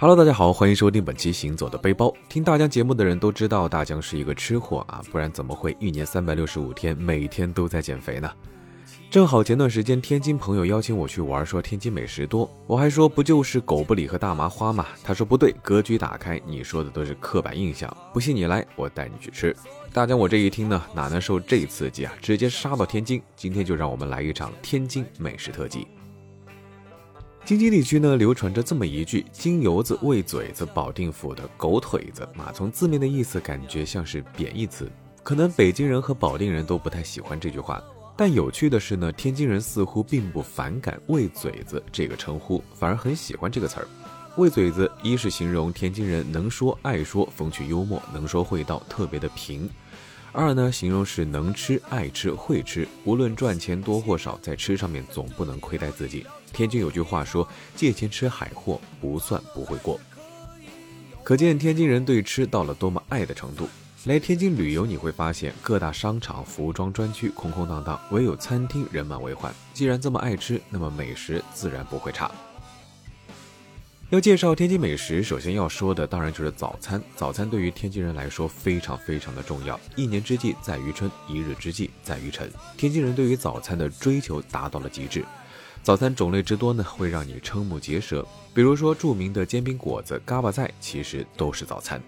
Hello，大家好，欢迎收听本期《行走的背包》。听大江节目的人都知道，大江是一个吃货啊，不然怎么会一年三百六十五天每天都在减肥呢？正好前段时间天津朋友邀请我去玩，说天津美食多，我还说不就是狗不理和大麻花吗？他说不对，格局打开，你说的都是刻板印象，不信你来，我带你去吃。大江我这一听呢，哪能受这刺激啊？直接杀到天津，今天就让我们来一场天津美食特辑。京津地区呢，流传着这么一句“京油子、喂嘴子、保定府的狗腿子”嘛，从字面的意思感觉像是贬义词，可能北京人和保定人都不太喜欢这句话。但有趣的是呢，天津人似乎并不反感“喂嘴子”这个称呼，反而很喜欢这个词儿。“喂嘴子”一是形容天津人能说爱说，风趣幽默，能说会道，特别的平；二呢，形容是能吃、爱吃、会吃，无论赚钱多或少，在吃上面总不能亏待自己。天津有句话说：“借钱吃海货，不算不会过。”可见天津人对吃到了多么爱的程度。来天津旅游，你会发现各大商场、服装专区空空荡荡，唯有餐厅人满为患。既然这么爱吃，那么美食自然不会差。要介绍天津美食，首先要说的当然就是早餐。早餐对于天津人来说非常非常的重要。一年之计在于春，一日之计在于晨。天津人对于早餐的追求达到了极致。早餐种类之多呢，会让你瞠目结舌。比如说著名的煎饼果子、嘎巴菜，其实都是早餐。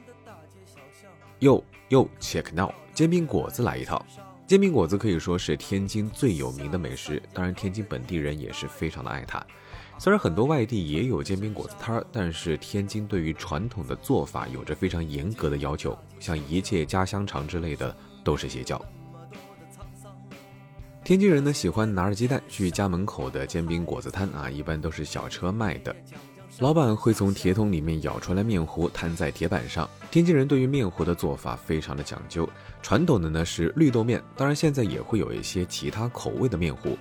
哟哟，check now，煎饼果子来一套。煎饼果子可以说是天津最有名的美食，当然天津本地人也是非常的爱它。虽然很多外地也有煎饼果子摊儿，但是天津对于传统的做法有着非常严格的要求，像一切加香肠之类的都是邪教。天津人呢喜欢拿着鸡蛋去家门口的煎饼果子摊啊，一般都是小车卖的，老板会从铁桶里面舀出来面糊摊在铁板上。天津人对于面糊的做法非常的讲究，传统的呢是绿豆面，当然现在也会有一些其他口味的面糊，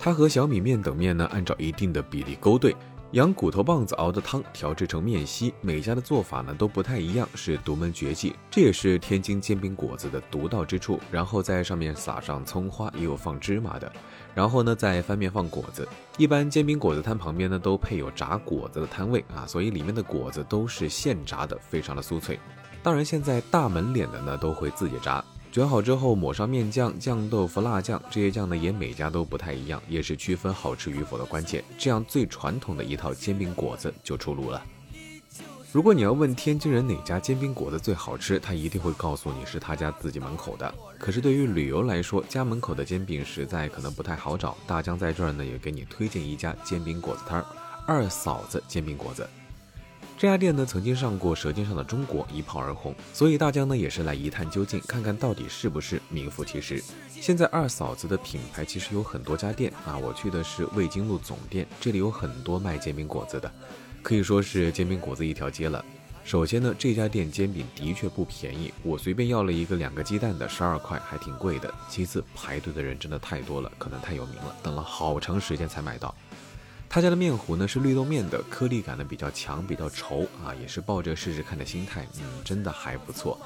它和小米面等面呢按照一定的比例勾兑。羊骨头棒子熬的汤调制成面稀，每家的做法呢都不太一样，是独门绝技，这也是天津煎饼果子的独到之处。然后在上面撒上葱花，也有放芝麻的。然后呢再翻面放果子。一般煎饼果子摊旁边呢都配有炸果子的摊位啊，所以里面的果子都是现炸的，非常的酥脆。当然现在大门脸的呢都会自己炸。卷好之后，抹上面酱、酱豆腐、辣酱，这些酱呢也每家都不太一样，也是区分好吃与否的关键。这样最传统的一套煎饼果子就出炉了。如果你要问天津人哪家煎饼果子最好吃，他一定会告诉你是他家自己门口的。可是对于旅游来说，家门口的煎饼实在可能不太好找。大江在这儿呢也给你推荐一家煎饼果子摊儿——二嫂子煎饼果子。这家店呢曾经上过《舌尖上的中国》，一炮而红，所以大江呢也是来一探究竟，看看到底是不是名副其实。现在二嫂子的品牌其实有很多家店啊，我去的是魏京路总店，这里有很多卖煎饼果子的，可以说是煎饼果子一条街了。首先呢，这家店煎饼的确不便宜，我随便要了一个两个鸡蛋的，十二块，还挺贵的。其次，排队的人真的太多了，可能太有名了，等了好长时间才买到。他家的面糊呢是绿豆面的，颗粒感呢比较强，比较稠啊，也是抱着试试看的心态，嗯，真的还不错，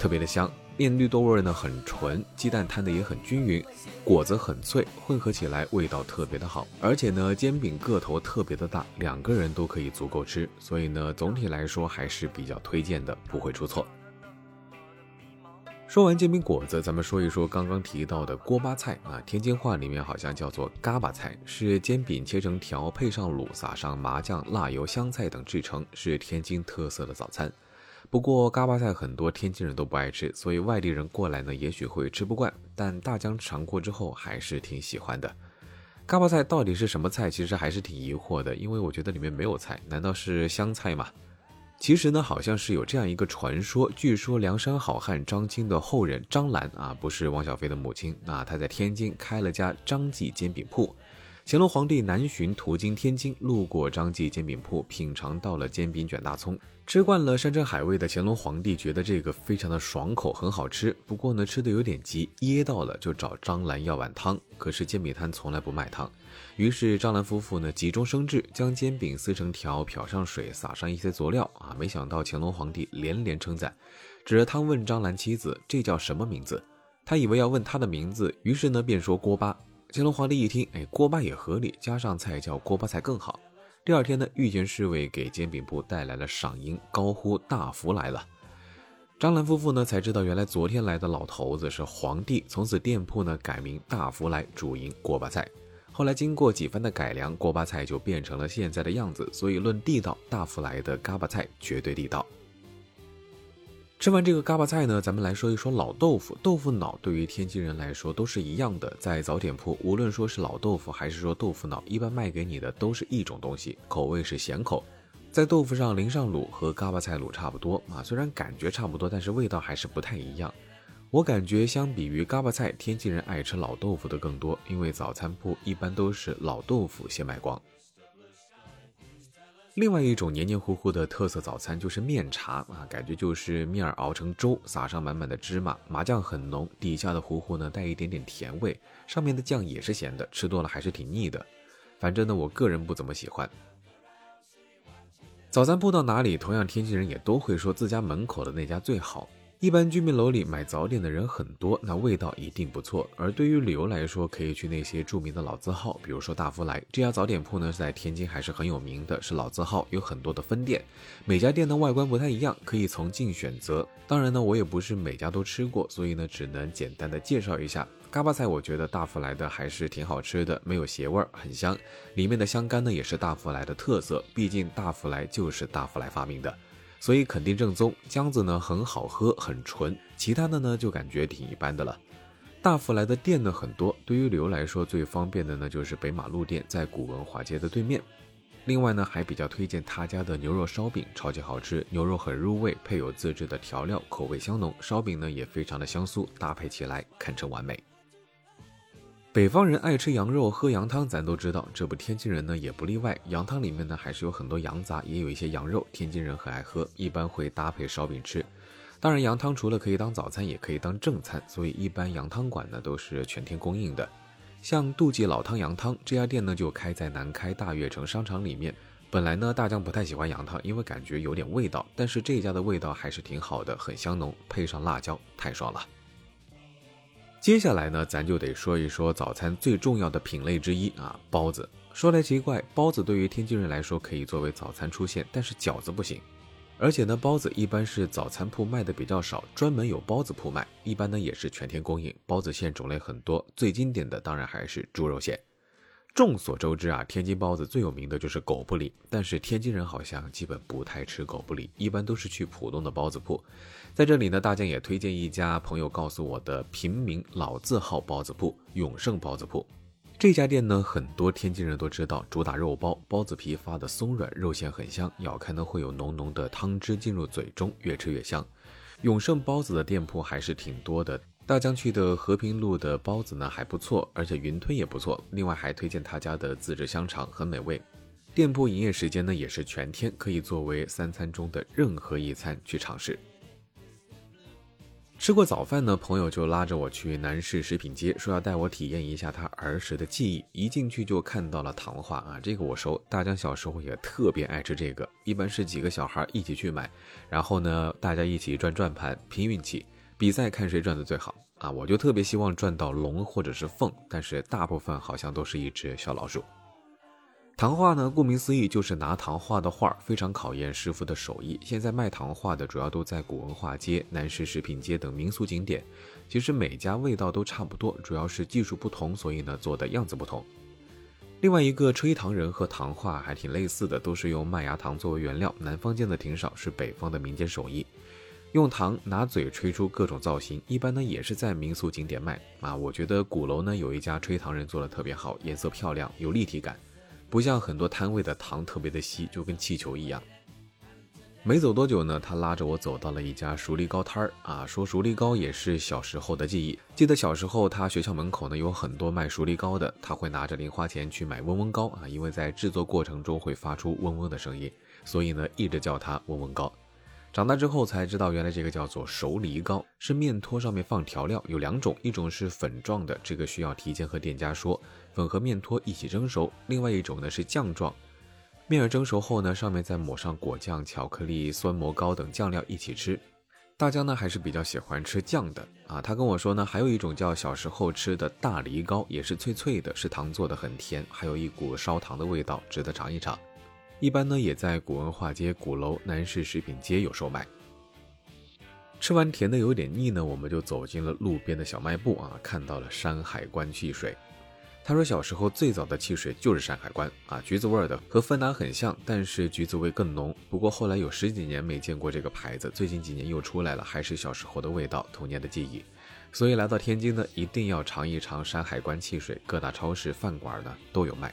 特别的香，面绿豆味呢很纯，鸡蛋摊的也很均匀，果子很脆，混合起来味道特别的好，而且呢煎饼个头特别的大，两个人都可以足够吃，所以呢总体来说还是比较推荐的，不会出错。说完煎饼果子，咱们说一说刚刚提到的锅巴菜啊，天津话里面好像叫做嘎巴菜，是煎饼切成条，配上卤，撒上麻酱、辣油、香菜等制成，是天津特色的早餐。不过嘎巴菜很多天津人都不爱吃，所以外地人过来呢，也许会吃不惯。但大江尝过之后还是挺喜欢的。嘎巴菜到底是什么菜？其实还是挺疑惑的，因为我觉得里面没有菜，难道是香菜吗？其实呢，好像是有这样一个传说，据说梁山好汉张青的后人张兰啊，不是汪小菲的母亲那，她在天津开了家张记煎饼铺。乾隆皇帝南巡途经天津，路过张记煎饼铺，品尝到了煎饼卷大葱。吃惯了山珍海味的乾隆皇帝觉得这个非常的爽口，很好吃。不过呢，吃的有点急，噎到了，就找张兰要碗汤。可是煎饼摊从来不卖汤。于是张兰夫妇呢急中生智，将煎饼撕成条，漂上水，撒上一些佐料啊。没想到乾隆皇帝连连称赞，指着汤问张兰妻子：“这叫什么名字？”他以为要问他的名字，于是呢便说锅巴。乾隆皇帝一听，哎，锅巴也合理，加上菜叫锅巴菜更好。第二天呢，御前侍卫给煎饼铺带来了赏银，高呼大福来了。张兰夫妇呢才知道，原来昨天来的老头子是皇帝，从此店铺呢改名大福来主营锅巴菜。后来经过几番的改良，锅巴菜就变成了现在的样子。所以论地道，大福来的嘎巴菜绝对地道。吃完这个嘎巴菜呢，咱们来说一说老豆腐。豆腐脑对于天津人来说都是一样的，在早点铺，无论说是老豆腐还是说豆腐脑，一般卖给你的都是一种东西，口味是咸口，在豆腐上淋上卤，和嘎巴菜卤差不多啊。虽然感觉差不多，但是味道还是不太一样。我感觉相比于嘎巴菜，天津人爱吃老豆腐的更多，因为早餐铺一般都是老豆腐先卖光。另外一种黏黏糊糊的特色早餐就是面茶啊，感觉就是面熬成粥，撒上满满的芝麻，麻酱很浓，底下的糊糊呢带一点点甜味，上面的酱也是咸的，吃多了还是挺腻的。反正呢，我个人不怎么喜欢。早餐铺到哪里，同样天津人也都会说自家门口的那家最好。一般居民楼里买早点的人很多，那味道一定不错。而对于旅游来说，可以去那些著名的老字号，比如说大福来这家早点铺呢，在天津还是很有名的，是老字号，有很多的分店，每家店的外观不太一样，可以从近选择。当然呢，我也不是每家都吃过，所以呢，只能简单的介绍一下。嘎巴菜，我觉得大福来的还是挺好吃的，没有邪味儿，很香。里面的香干呢，也是大福来的特色，毕竟大福来就是大福来发明的。所以肯定正宗，姜子呢很好喝，很纯。其他的呢就感觉挺一般的了。大福来的店呢很多，对于旅游来说最方便的呢就是北马路店，在古文化街的对面。另外呢还比较推荐他家的牛肉烧饼，超级好吃，牛肉很入味，配有自制的调料，口味香浓。烧饼呢也非常的香酥，搭配起来堪称完美。北方人爱吃羊肉，喝羊汤，咱都知道。这不，天津人呢也不例外。羊汤里面呢还是有很多羊杂，也有一些羊肉，天津人很爱喝，一般会搭配烧饼吃。当然，羊汤除了可以当早餐，也可以当正餐，所以一般羊汤馆呢都是全天供应的。像杜记老汤羊汤这家店呢就开在南开大悦城商场里面。本来呢大江不太喜欢羊汤，因为感觉有点味道，但是这家的味道还是挺好的，很香浓，配上辣椒，太爽了。接下来呢，咱就得说一说早餐最重要的品类之一啊，包子。说来奇怪，包子对于天津人来说可以作为早餐出现，但是饺子不行。而且呢，包子一般是早餐铺卖的比较少，专门有包子铺卖，一般呢也是全天供应。包子馅种类很多，最经典的当然还是猪肉馅。众所周知啊，天津包子最有名的就是狗不理，但是天津人好像基本不太吃狗不理，一般都是去普通的包子铺。在这里呢，大家也推荐一家朋友告诉我的平民老字号包子铺——永盛包子铺。这家店呢，很多天津人都知道，主打肉包，包子皮发的松软，肉馅很香，咬开呢会有浓浓的汤汁进入嘴中，越吃越香。永盛包子的店铺还是挺多的。大江区的和平路的包子呢还不错，而且云吞也不错。另外还推荐他家的自制香肠，很美味。店铺营业时间呢也是全天，可以作为三餐中的任何一餐去尝试。吃过早饭呢，朋友就拉着我去南市食品街，说要带我体验一下他儿时的记忆。一进去就看到了糖化啊，这个我熟。大江小时候也特别爱吃这个，一般是几个小孩一起去买，然后呢大家一起转转盘拼运气。比赛看谁转的最好啊！我就特别希望转到龙或者是凤，但是大部分好像都是一只小老鼠。糖画呢，顾名思义就是拿糖画的画，非常考验师傅的手艺。现在卖糖画的主要都在古文化街、南市食品街等民俗景点。其实每家味道都差不多，主要是技术不同，所以呢做的样子不同。另外一个吹糖人和糖画还挺类似的，都是用麦芽糖作为原料，南方见的挺少，是北方的民间手艺。用糖拿嘴吹出各种造型，一般呢也是在民俗景点卖啊。我觉得鼓楼呢有一家吹糖人做的特别好，颜色漂亮，有立体感，不像很多摊位的糖特别的稀，就跟气球一样。没走多久呢，他拉着我走到了一家熟梨糕摊儿啊，说熟梨糕也是小时候的记忆。记得小时候他学校门口呢有很多卖熟梨糕的，他会拿着零花钱去买嗡嗡糕啊，因为在制作过程中会发出嗡嗡的声音，所以呢一直叫它嗡嗡糕。长大之后才知道，原来这个叫做熟梨糕，是面托上面放调料，有两种，一种是粉状的，这个需要提前和店家说，粉和面托一起蒸熟；另外一种呢是酱状，面儿蒸熟后呢，上面再抹上果酱、巧克力、酸蘑糕等酱料一起吃。大家呢还是比较喜欢吃酱的啊，他跟我说呢，还有一种叫小时候吃的大梨糕，也是脆脆的，是糖做的，很甜，还有一股烧糖的味道，值得尝一尝。一般呢也在古文化街、鼓楼、南市食品街有售卖。吃完甜的有点腻呢，我们就走进了路边的小卖部啊，看到了山海关汽水。他说小时候最早的汽水就是山海关啊，橘子味的，和芬达很像，但是橘子味更浓。不过后来有十几年没见过这个牌子，最近几年又出来了，还是小时候的味道，童年的记忆。所以来到天津呢，一定要尝一尝山海关汽水，各大超市、饭馆呢都有卖。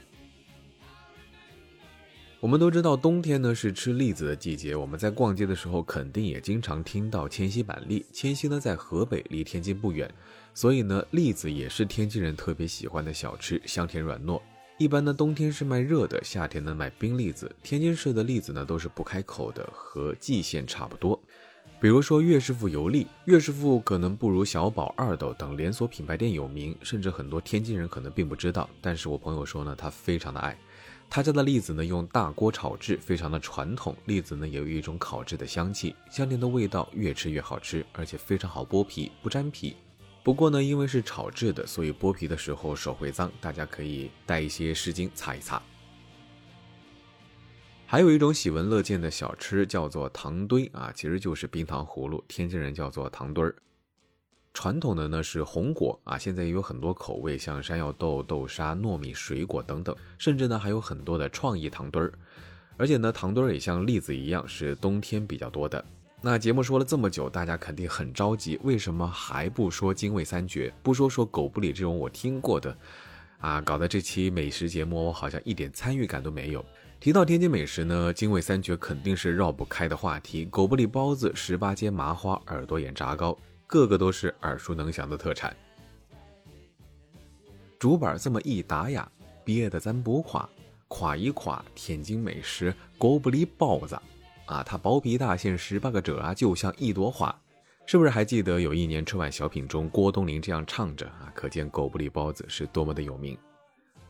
我们都知道冬天呢是吃栗子的季节，我们在逛街的时候肯定也经常听到千禧板栗。千禧呢在河北，离天津不远。所以呢，栗子也是天津人特别喜欢的小吃，香甜软糯。一般呢，冬天是卖热的，夏天呢卖冰栗子。天津市的栗子呢都是不开口的，和蓟县差不多。比如说岳师傅油栗，岳师傅可能不如小宝、二斗等连锁品牌店有名，甚至很多天津人可能并不知道。但是我朋友说呢，他非常的爱。他家的栗子呢用大锅炒制，非常的传统。栗子呢也有一种烤制的香气，香甜的味道，越吃越好吃，而且非常好剥皮，不粘皮。不过呢，因为是炒制的，所以剥皮的时候手会脏，大家可以带一些湿巾擦一擦。还有一种喜闻乐见的小吃叫做糖堆啊，其实就是冰糖葫芦，天津人叫做糖堆儿。传统的呢是红果啊，现在也有很多口味，像山药豆、豆沙、糯米、水果等等，甚至呢还有很多的创意糖墩儿。而且呢，糖墩儿也像栗子一样，是冬天比较多的。那节目说了这么久，大家肯定很着急，为什么还不说精卫三绝，不说说狗不理这种我听过的，啊，搞得这期美食节目我好像一点参与感都没有。提到天津美食呢，精卫三绝肯定是绕不开的话题，狗不理包子、十八街麻花、耳朵眼炸糕，个个都是耳熟能详的特产。竹板这么一打呀，别的咱不夸，夸一夸天津美食狗不理包子。啊，它薄皮大，馅十八个褶啊，就像一朵花，是不是还记得有一年春晚小品中郭冬临这样唱着啊？可见狗不理包子是多么的有名。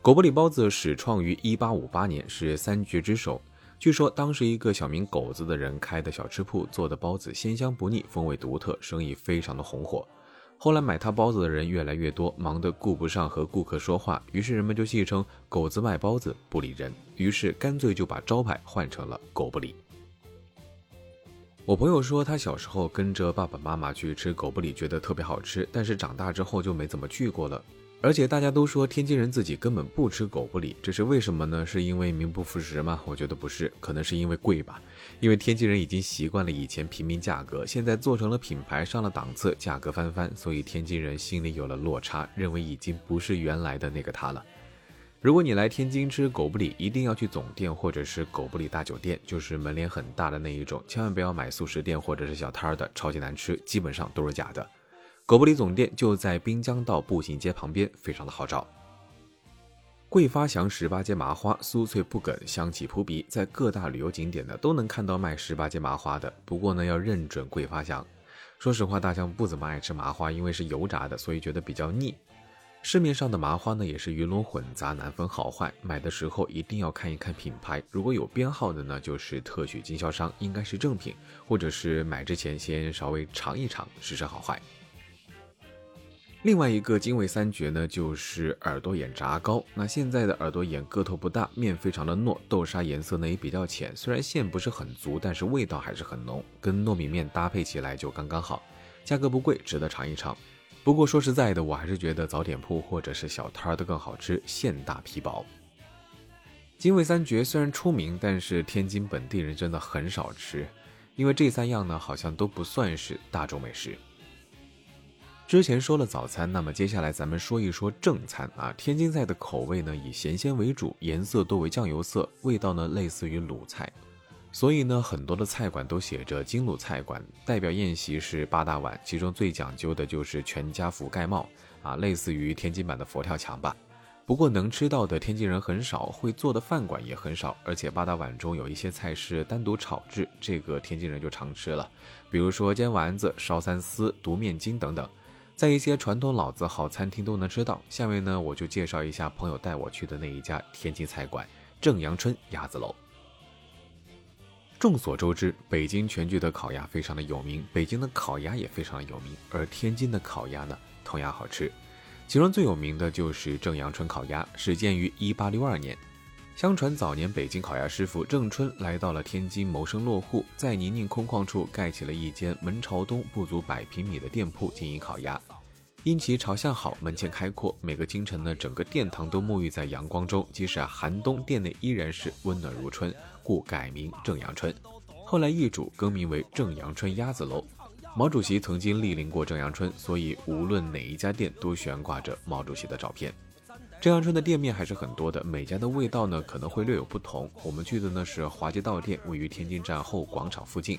狗不理包子始创于一八五八年，是三绝之首。据说当时一个小名狗子的人开的小吃铺做的包子鲜香不腻，风味独特，生意非常的红火。后来买他包子的人越来越多，忙得顾不上和顾客说话，于是人们就戏称狗子卖包子不理人，于是干脆就把招牌换成了狗不理。我朋友说，他小时候跟着爸爸妈妈去吃狗不理，觉得特别好吃，但是长大之后就没怎么去过了。而且大家都说天津人自己根本不吃狗不理，这是为什么呢？是因为名不副实吗？我觉得不是，可能是因为贵吧。因为天津人已经习惯了以前平民价格，现在做成了品牌，上了档次，价格翻番，所以天津人心里有了落差，认为已经不是原来的那个他了。如果你来天津吃狗不理，一定要去总店或者是狗不理大酒店，就是门脸很大的那一种，千万不要买素食店或者是小摊儿的，超级难吃，基本上都是假的。狗不理总店就在滨江道步行街旁边，非常的好找。桂发祥十八街麻花酥脆不梗，香气扑鼻，在各大旅游景点呢都能看到卖十八街麻花的，不过呢要认准桂发祥。说实话，大象不怎么爱吃麻花，因为是油炸的，所以觉得比较腻。市面上的麻花呢，也是鱼龙混杂，难分好坏。买的时候一定要看一看品牌，如果有编号的呢，就是特许经销商，应该是正品，或者是买之前先稍微尝一尝，试试好坏。另外一个精卫三绝呢，就是耳朵眼炸糕。那现在的耳朵眼个头不大，面非常的糯，豆沙颜色呢也比较浅，虽然馅不是很足，但是味道还是很浓，跟糯米面搭配起来就刚刚好，价格不贵，值得尝一尝。不过说实在的，我还是觉得早点铺或者是小摊儿的更好吃，馅大皮薄。精卫三绝虽然出名，但是天津本地人真的很少吃，因为这三样呢好像都不算是大众美食。之前说了早餐，那么接下来咱们说一说正餐啊。天津菜的口味呢以咸鲜为主，颜色多为酱油色，味道呢类似于鲁菜。所以呢，很多的菜馆都写着京鲁菜馆，代表宴席是八大碗，其中最讲究的就是全家福盖帽啊，类似于天津版的佛跳墙吧。不过能吃到的天津人很少，会做的饭馆也很少，而且八大碗中有一些菜是单独炒制，这个天津人就常吃了，比如说煎丸子、烧三丝、独面筋等等，在一些传统老字号餐厅都能吃到。下面呢，我就介绍一下朋友带我去的那一家天津菜馆——正阳春鸭子楼。众所周知，北京全聚德烤鸭非常的有名，北京的烤鸭也非常的有名，而天津的烤鸭呢，同样好吃。其中最有名的就是正阳春烤鸭，始建于一八六二年。相传早年北京烤鸭师傅郑春来到了天津谋生落户，在泥泞空旷处盖起了一间门朝东不足百平米的店铺经营烤鸭。因其朝向好，门前开阔，每个清晨呢，整个殿堂都沐浴在阳光中，即使啊寒冬，店内依然是温暖如春，故改名正阳春。后来易主更名为正阳春鸭子楼。毛主席曾经莅临过正阳春，所以无论哪一家店都悬挂着毛主席的照片。正阳春的店面还是很多的，每家的味道呢可能会略有不同。我们去的呢是华街道店，位于天津站后广场附近。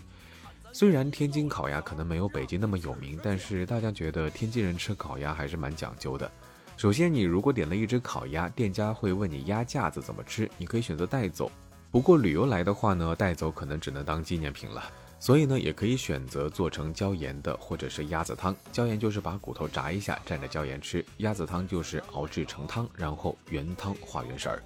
虽然天津烤鸭可能没有北京那么有名，但是大家觉得天津人吃烤鸭还是蛮讲究的。首先，你如果点了一只烤鸭，店家会问你鸭架子怎么吃，你可以选择带走。不过旅游来的话呢，带走可能只能当纪念品了。所以呢，也可以选择做成椒盐的，或者是鸭子汤。椒盐就是把骨头炸一下，蘸着椒盐吃；鸭子汤就是熬制成汤，然后原汤化原食儿。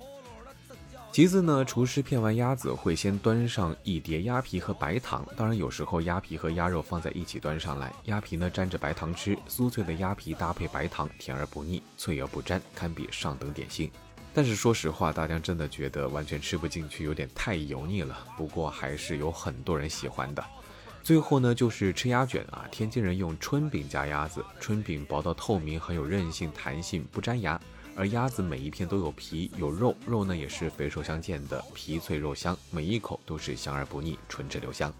其次呢，厨师片完鸭子会先端上一碟鸭皮和白糖，当然有时候鸭皮和鸭肉放在一起端上来，鸭皮呢沾着白糖吃，酥脆的鸭皮搭配白糖，甜而不腻，脆而不粘，堪比上等点心。但是说实话，大家真的觉得完全吃不进去，有点太油腻了。不过还是有很多人喜欢的。最后呢，就是吃鸭卷啊，天津人用春饼夹鸭子，春饼薄到透明，很有韧性、弹性，不粘牙。而鸭子每一片都有皮有肉，肉呢也是肥瘦相间的，皮脆肉香，每一口都是香而不腻，唇齿留香。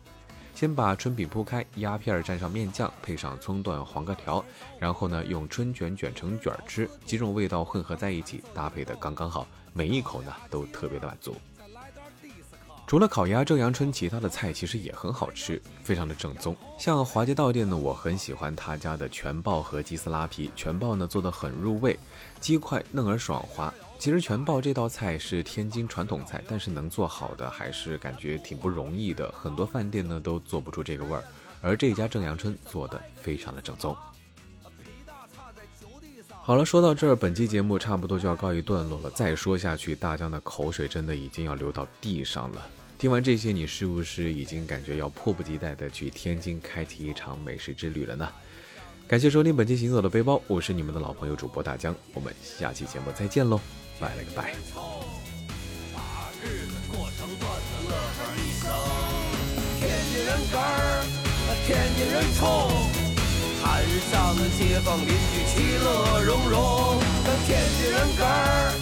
先把春饼铺开，鸭片蘸上面酱，配上葱段、黄瓜条，然后呢用春卷卷成卷吃，几种味道混合在一起，搭配的刚刚好，每一口呢都特别的满足。除了烤鸭，正阳春其他的菜其实也很好吃，非常的正宗。像华街道店呢，我很喜欢他家的全爆和鸡丝拉皮，全爆呢做的很入味，鸡块嫩而爽滑。其实全爆这道菜是天津传统菜，但是能做好的还是感觉挺不容易的。很多饭店呢都做不出这个味儿，而这家正阳春做的非常的正宗。好了，说到这儿，本期节目差不多就要告一段落了。再说下去，大江的口水真的已经要流到地上了。听完这些，你是不是已经感觉要迫不及待的去天津开启一场美食之旅了呢？感谢收听本期行走的背包，我是你们的老朋友主播大江，我们下期节目再见喽。拜了个拜。天津人冲，上街坊邻居其乐融融。咱天津人哏儿，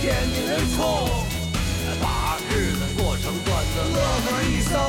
天津人冲，把日子过成段子，乐呵一声。